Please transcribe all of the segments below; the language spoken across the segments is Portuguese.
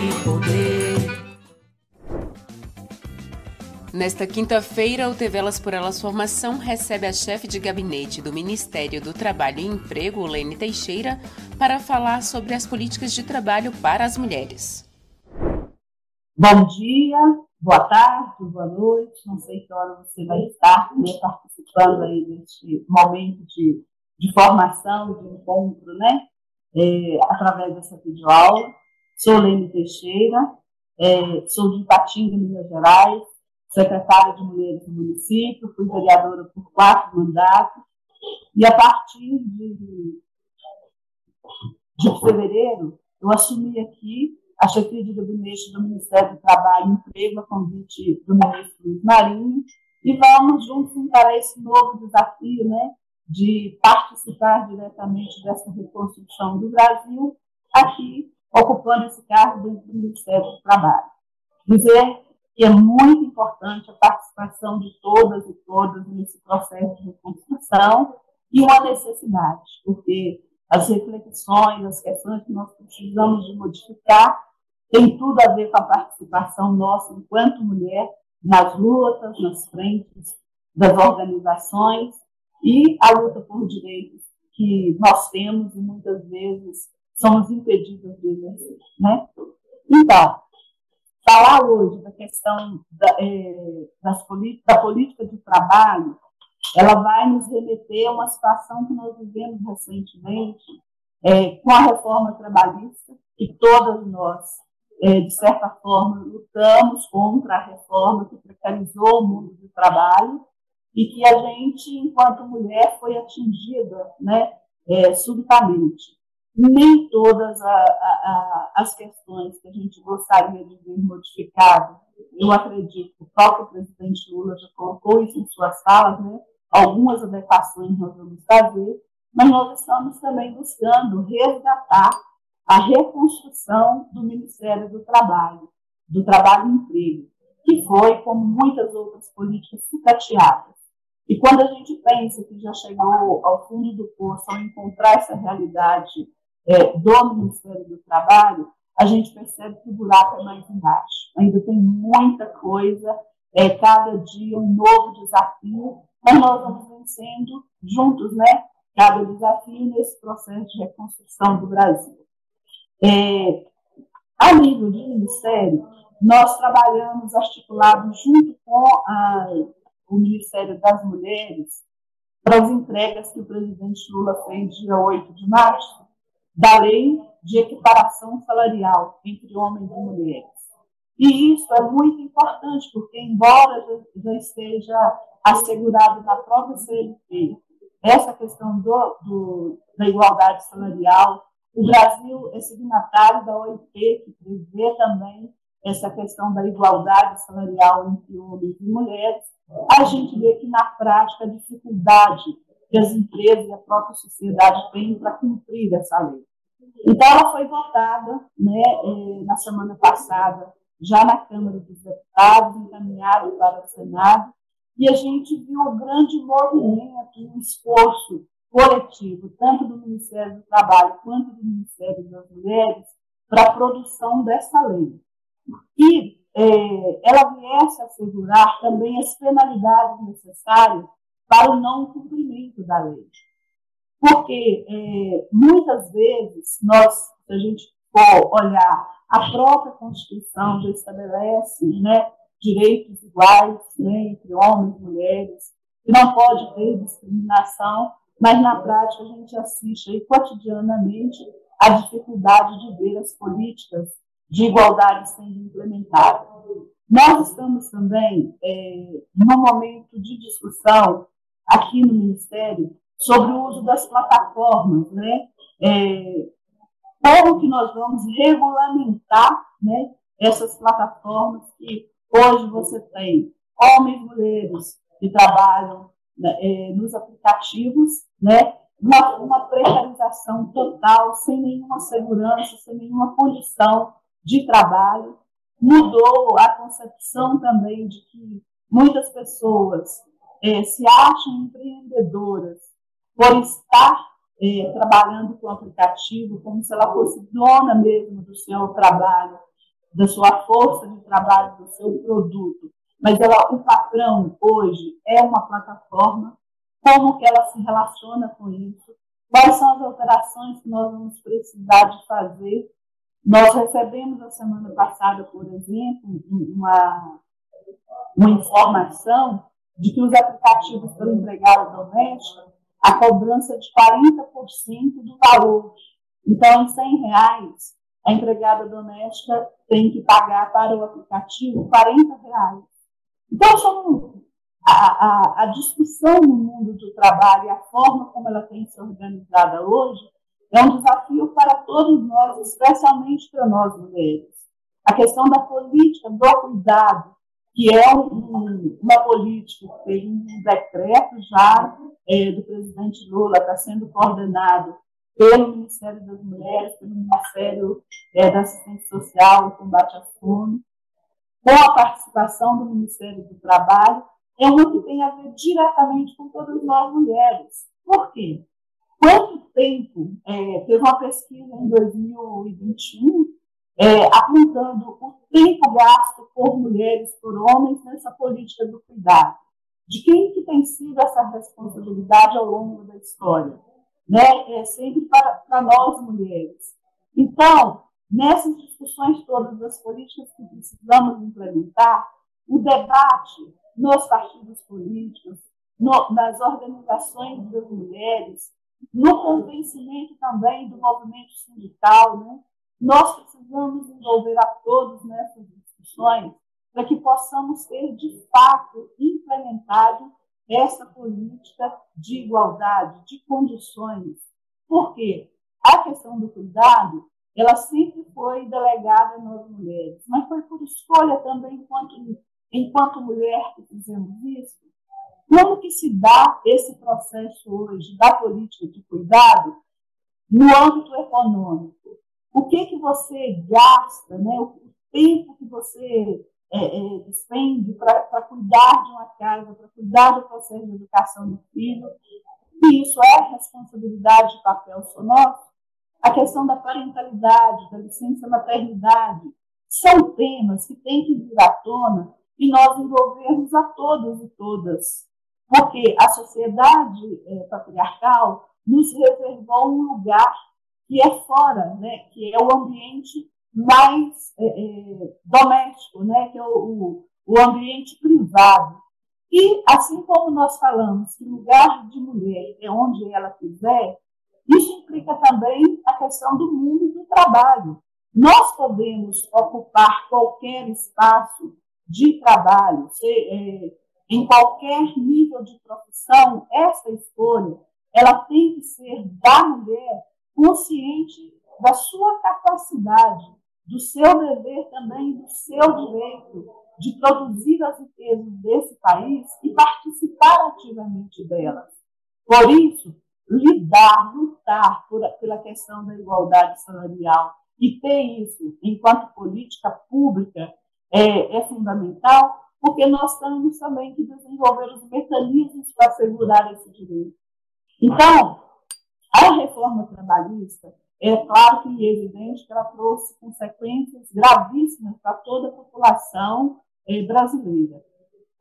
de poder. Nesta quinta-feira, o TV Elas por Elas Formação recebe a chefe de gabinete do Ministério do Trabalho e Emprego, Lene Teixeira, para falar sobre as políticas de trabalho para as mulheres. Bom dia, boa tarde, boa noite, não sei que hora você vai estar né, participando aí deste momento de, de formação, de encontro, né, é, através dessa videoaula. Sou Lene Teixeira, é, sou de Ipatinga, Minas Gerais, secretária de Mulheres do município, fui vereadora por quatro mandatos, e a partir de, de fevereiro, eu assumi aqui a chefia de gabinete do Ministério do Trabalho e Emprego, a convite do ministro Luiz Marinho, e vamos juntos encarar esse novo desafio, né, de participar diretamente dessa reconstrução do Brasil, aqui, ocupando esse cargo dentro do Ministério do Trabalho. Dizer que é muito importante a participação de todas e todas nesse processo de reconstrução e uma necessidade, porque as reflexões, as questões que nós precisamos de modificar tem tudo a ver com a participação nossa enquanto mulher nas lutas, nas frentes das organizações e a luta por direitos que nós temos e muitas vezes somos impedidos de exercer, né? Então, falar hoje da questão da, das, da política de trabalho, ela vai nos remeter a uma situação que nós vivemos recentemente é, com a reforma trabalhista, que todas nós, é, de certa forma, lutamos contra a reforma que precarizou o mundo do trabalho e que a gente, enquanto mulher, foi atingida né, subitamente nem todas a, a, a, as questões que a gente gostaria de ver modificadas, eu acredito que o próprio presidente Lula já colocou isso em suas falas, né? algumas adequações nós vamos fazer, mas nós estamos também buscando resgatar a reconstrução do Ministério do Trabalho, do Trabalho e Emprego, que foi, como muitas outras políticas, sucateadas. E quando a gente pensa que já chegou ao fundo do poço ao encontrar essa realidade é, do Ministério do Trabalho, a gente percebe que o buraco é mais embaixo. Ainda tem muita coisa, é, cada dia um novo desafio, mas nós vamos vencendo juntos, né? Cada desafio nesse processo de reconstrução do Brasil. É, a nível de ministério, nós trabalhamos articulados junto com a, o Ministério das Mulheres para as entregas que o presidente Lula fez dia 8 de março, da lei de equiparação salarial entre homens e mulheres. E isso é muito importante, porque, embora já esteja assegurado na própria CLT essa questão do, do, da igualdade salarial, o Brasil é signatário da OIT, que prevê também essa questão da igualdade salarial entre homens e mulheres, a gente vê que, na prática, a dificuldade que as empresas e a própria sociedade têm para cumprir essa lei. Então, ela foi votada né, eh, na semana passada, já na Câmara dos Deputados, encaminhada para o Senado, e a gente viu um grande movimento, um esforço coletivo, tanto do Ministério do Trabalho quanto do Ministério das Mulheres, para a produção dessa lei. E é, ela vier vai se assegurar também as penalidades necessárias para o não cumprimento da lei. Porque é, muitas vezes, nós, se a gente for olhar, a própria Constituição já estabelece né, direitos iguais né, entre homens e mulheres, que não pode ter discriminação, mas na prática a gente assiste aí, cotidianamente a dificuldade de ver as políticas de igualdade sendo implementadas. Nós estamos também é, num momento de discussão aqui no Ministério sobre o uso das plataformas, né? É, como que nós vamos regulamentar né, essas plataformas que hoje você tem homens e mulheres que trabalham né, é, nos aplicativos, né, uma, uma precarização total, sem nenhuma segurança, sem nenhuma condição de trabalho. Mudou a concepção também de que muitas pessoas é, se acham empreendedoras por estar é, trabalhando com o aplicativo, como se ela fosse dona mesmo do seu trabalho, da sua força de trabalho, do seu produto. Mas ela, o patrão hoje é uma plataforma, como que ela se relaciona com isso, quais são as alterações que nós vamos precisar de fazer. Nós recebemos a semana passada, por exemplo, uma, uma informação de que os aplicativos para empregada doméstica a cobrança de 40% do valor. Então, em 100 reais, a empregada doméstica tem que pagar para o aplicativo 40 reais. Então, a, a, a discussão no mundo do trabalho e a forma como ela tem se organizada hoje é um desafio para todos nós, especialmente para nós mulheres. A questão da política do cuidado, que é um, uma política tem um decreto já é, do presidente Lula, está sendo coordenado pelo Ministério das Mulheres, pelo Ministério é, da Assistência Social e Combate à Fome, com a participação do Ministério do Trabalho, é uma que tem a ver diretamente com todas nós mulheres. Por quê? Quanto tempo, é, teve uma pesquisa em 2021 é, apontando o tempo gasto por mulheres, por homens nessa política do cuidado. De quem que tem sido essa responsabilidade ao longo da história? Né? É sempre para, para nós mulheres. Então, nessas discussões todas das políticas que precisamos implementar, o debate nos partidos políticos, no, nas organizações das mulheres, no convencimento também do movimento sindical, né? Nós precisamos envolver a todos nessas discussões para que possamos ter, de fato, implementado essa política de igualdade, de condições. Porque a questão do cuidado, ela sempre foi delegada a nós mulheres, mas foi por escolha também, enquanto, enquanto mulher, que fizemos isso. Como que se dá esse processo hoje da política de cuidado no âmbito econômico? O que que você gasta, né? o tempo que você é, é, para cuidar de uma casa, para cuidar do processo de educação do filho, e isso é responsabilidade de papel sonoro. A questão da parentalidade, da licença maternidade, são temas que têm que vir à tona e nós envolvermos a todos e todas, porque a sociedade é, patriarcal nos reservou um lugar que é fora, né, que é o ambiente mais é, é, doméstico, né, que é o, o, o ambiente privado. E, assim como nós falamos que lugar de mulher é onde ela quiser, isso implica também a questão do mundo do trabalho. Nós podemos ocupar qualquer espaço de trabalho, se, é, em qualquer nível de profissão, essa escolha ela tem que ser da mulher consciente da sua capacidade, do seu dever também, do seu direito de produzir as riquezas desse país e participar ativamente delas. Por isso, lidar, lutar por, pela questão da igualdade salarial e ter isso enquanto política pública é, é fundamental, porque nós temos também que desenvolver os mecanismos para assegurar esse direito. Então, a reforma trabalhista, é claro que é evidente que ela trouxe consequências gravíssimas para toda a população é, brasileira.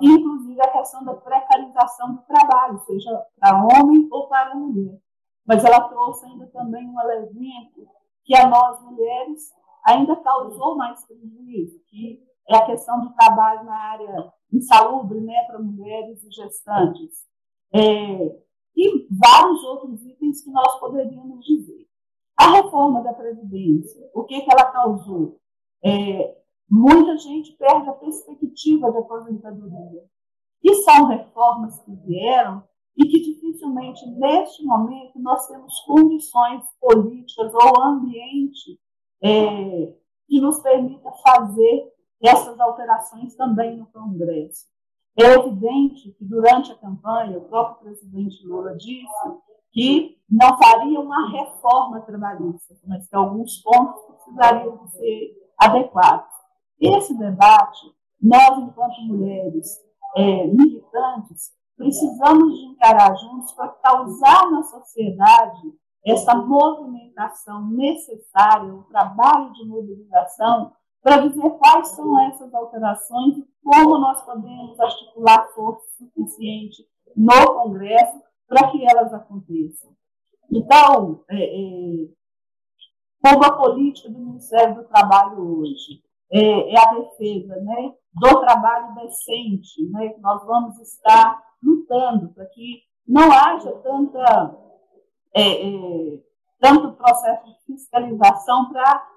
Inclusive a questão da precarização do trabalho, seja para homem ou para mulher. Mas ela trouxe ainda também um elemento que a nós mulheres ainda causou mais prejuízo, que é a questão do trabalho na área insalubre né, para mulheres e gestantes. É, e vários outros itens que nós poderíamos dizer. A reforma da Previdência, o que, que ela causou? É, muita gente perde a perspectiva de aposentadoria. E são reformas que vieram e que dificilmente, neste momento, nós temos condições políticas ou ambiente é, que nos permita fazer essas alterações também no Congresso. É evidente que, durante a campanha, o próprio presidente Lula disse que não faria uma reforma trabalhista, mas que alguns pontos precisariam ser adequados. Esse debate, nós, enquanto mulheres é, militantes, precisamos de encarar juntos para causar na sociedade essa movimentação necessária, o trabalho de mobilização para dizer quais são essas alterações e como nós podemos articular força suficiente no Congresso para que elas aconteçam. Então, é, é, como a política do Ministério do Trabalho hoje é, é a defesa né, do trabalho decente, né, nós vamos estar lutando para que não haja tanta, é, é, tanto processo de fiscalização para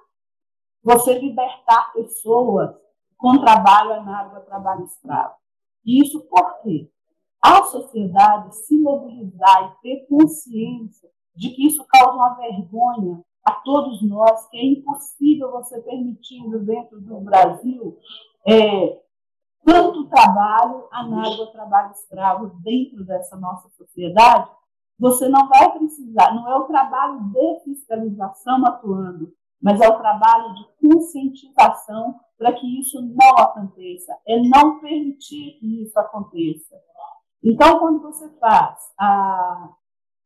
você libertar pessoas com trabalho análogo trabalho escravo. Isso porque a sociedade se mobilizar e ter consciência de que isso causa uma vergonha a todos nós, que é impossível você permitir dentro do Brasil é, tanto trabalho análogo ao trabalho escravo dentro dessa nossa sociedade, você não vai precisar, não é o trabalho de fiscalização atuando, mas é o trabalho de conscientização para que isso não aconteça, é não permitir que isso aconteça. Então, quando você faz, ah,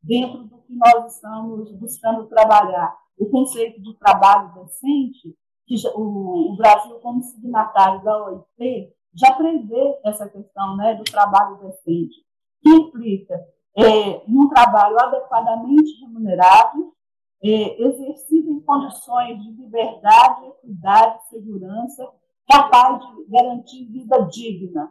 dentro do que nós estamos buscando trabalhar, o conceito de trabalho decente, que o, o Brasil, como signatário da OIT, já prevê essa questão né, do trabalho decente, que implica é, trabalho adequadamente remunerado, é, exercido em condições de liberdade, equidade, segurança, capaz de garantir vida digna.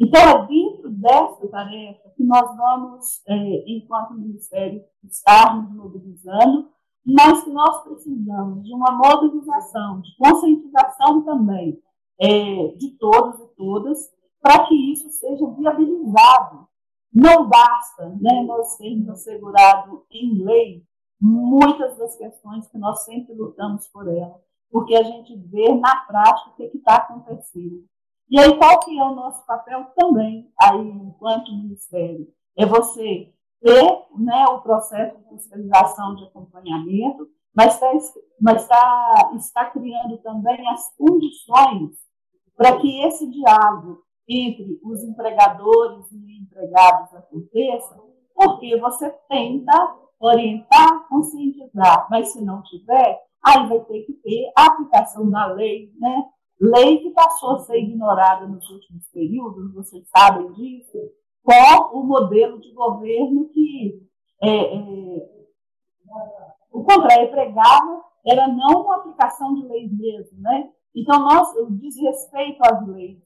Então, é dentro dessa tarefa que nós vamos, é, enquanto Ministério, estarmos mobilizando, mas que nós precisamos de uma mobilização, de conscientização também é, de todos e todas, para que isso seja viabilizado. Não basta né, nós termos assegurado em lei muitas das questões que nós sempre lutamos por ela, porque a gente vê na prática o que está acontecendo. E aí, qual que é o nosso papel também, aí, enquanto Ministério? É você ter né, o processo de fiscalização de acompanhamento, mas, tá, mas tá, está criando também as condições para que esse diálogo entre os empregadores e empregados aconteça, porque você tenta orientar, conscientizar, mas se não tiver, aí vai ter que ter a aplicação da lei, né? Lei que passou a ser ignorada nos últimos períodos, vocês sabem disso, com o modelo de governo que é, é, o contrário pregava era não uma aplicação de leis mesmo, né? Então, nós, o desrespeito às leis.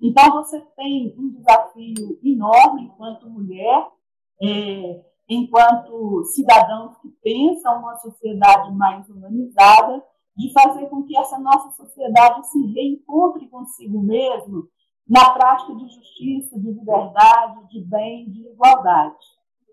Então, você tem um desafio enorme enquanto mulher, é, enquanto cidadãos que pensam uma sociedade mais humanizada, de fazer com que essa nossa sociedade se reencontre consigo mesmo na prática de justiça, de liberdade, de bem, de igualdade.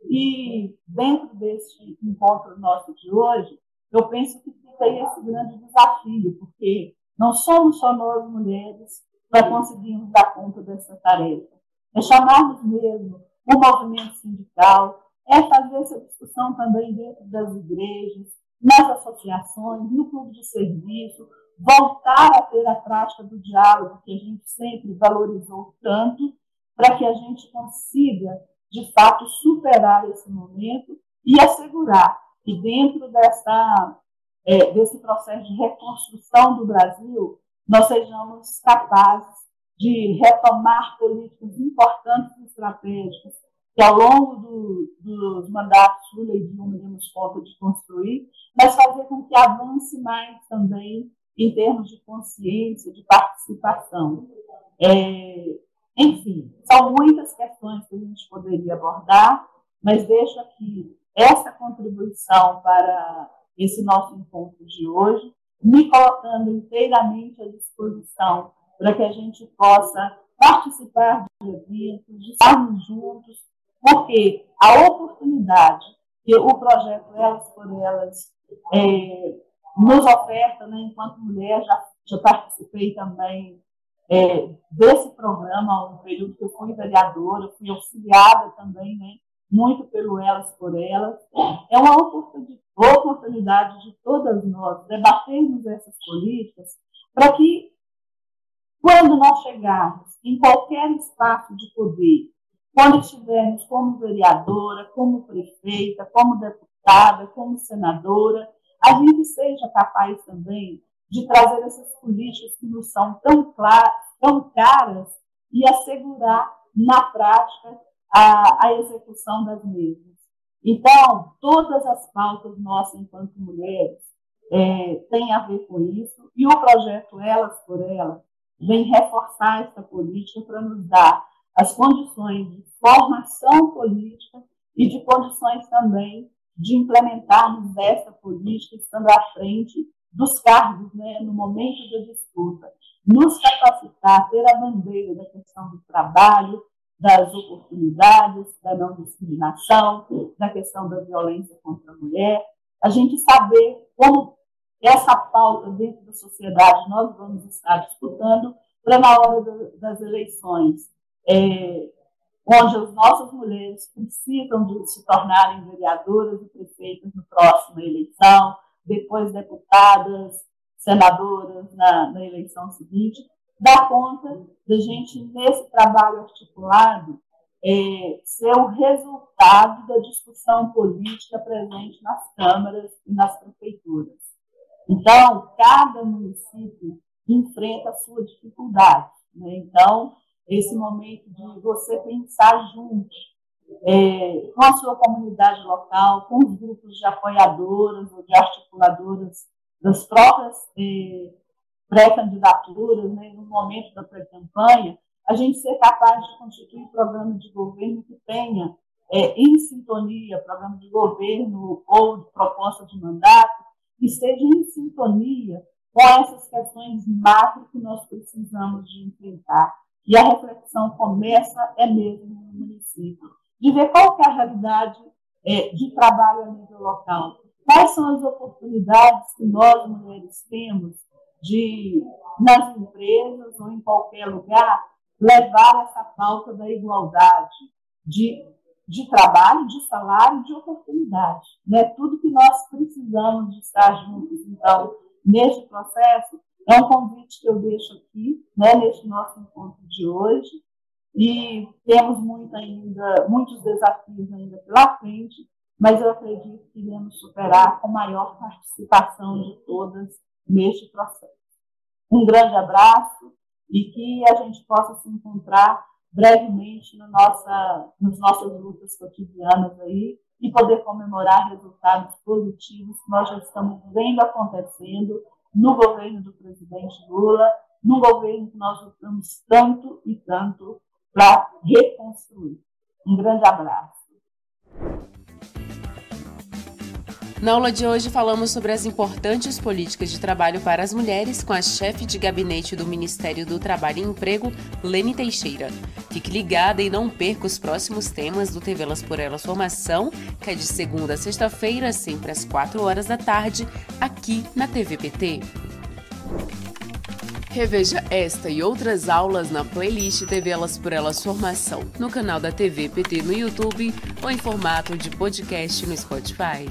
E dentro desse encontro nosso de hoje, eu penso que aí esse grande desafio, porque não somos só nós mulheres para conseguirmos dar conta dessa tarefa. É chamarmos mesmo o movimento sindical, é fazer essa discussão também dentro das igrejas, nas associações, no clube de serviço, voltar a ter a prática do diálogo que a gente sempre valorizou tanto, para que a gente consiga, de fato, superar esse momento e assegurar que dentro dessa, é, desse processo de reconstrução do Brasil, nós sejamos capazes de retomar políticas importantes e estratégicas que ao longo do, dos mandatos Lula e Dilma demos conta de construir, mas fazer com que avance mais também em termos de consciência, de participação. É, enfim, são muitas questões que a gente poderia abordar, mas deixo aqui essa contribuição para esse nosso encontro de hoje, me colocando inteiramente à disposição para que a gente possa participar de eventos, de estarmos juntos, porque a oportunidade que o projeto Elas por Elas é, nos oferta, né, enquanto mulher, já, já participei também é, desse programa, um período que eu fui vereadora, fui auxiliada também, né, muito pelo Elas por Elas. É uma oportunidade de todas nós debatermos essas políticas para que, quando nós chegarmos em qualquer espaço de poder, quando estivermos como vereadora, como prefeita, como deputada, como senadora, a gente seja capaz também de trazer essas políticas que nos são tão, claras, tão caras e assegurar na prática a, a execução das mesmas. Então, todas as pautas nossas enquanto mulheres é, têm a ver com isso, e o projeto Elas por Elas vem reforçar essa política para nos dar as condições de formação política e de condições também de implementarmos essa política estando à frente dos cargos, né, no momento da disputa, nos capacitar, ter a bandeira da questão do trabalho, das oportunidades, da não discriminação, da questão da violência contra a mulher, a gente saber como essa pauta dentro da sociedade nós vamos estar disputando para na hora das eleições é, onde as nossas mulheres precisam de se tornarem vereadoras e prefeitas na próxima eleição, depois deputadas, senadoras na, na eleição seguinte, dá conta da gente, nesse trabalho articulado, é, ser o resultado da discussão política presente nas câmaras e nas prefeituras. Então, cada município enfrenta a sua dificuldade. Né? Então, esse momento de você pensar junto é, com a sua comunidade local, com os grupos de apoiadoras ou de articuladoras das próprias é, pré-candidaturas, né, no momento da pré-campanha, a gente ser capaz de constituir programa de governo que tenha é, em sintonia, programa de governo ou de proposta de mandato, que esteja em sintonia com essas questões macro que nós precisamos de enfrentar e a reflexão começa é mesmo no município, de ver qual é a realidade é, de trabalho a nível local. Quais são as oportunidades que nós, mulheres, temos de, nas empresas ou em qualquer lugar, levar essa pauta da igualdade de, de trabalho, de salário, de oportunidade. Né? Tudo que nós precisamos de estar juntos, então, neste processo, é um convite que eu deixo aqui, né, neste nosso encontro de hoje. E temos muito ainda, muitos desafios ainda pela frente, mas eu acredito que iremos superar com maior participação de todas neste processo. Um grande abraço e que a gente possa se encontrar brevemente no nossa, nas nossas lutas cotidianas aí e poder comemorar resultados positivos que nós já estamos vendo acontecendo no governo do presidente Lula, no governo que nós lutamos tanto e tanto para reconstruir. Um grande abraço. Na aula de hoje falamos sobre as importantes políticas de trabalho para as mulheres com a chefe de gabinete do Ministério do Trabalho e Emprego, Lene Teixeira. Fique ligada e não perca os próximos temas do TV Elas por Elas Formação, que é de segunda a sexta-feira, sempre às 4 horas da tarde, aqui na TVPT. Reveja esta e outras aulas na playlist TV Elas por Elas Formação, no canal da TV PT no YouTube ou em formato de podcast no Spotify.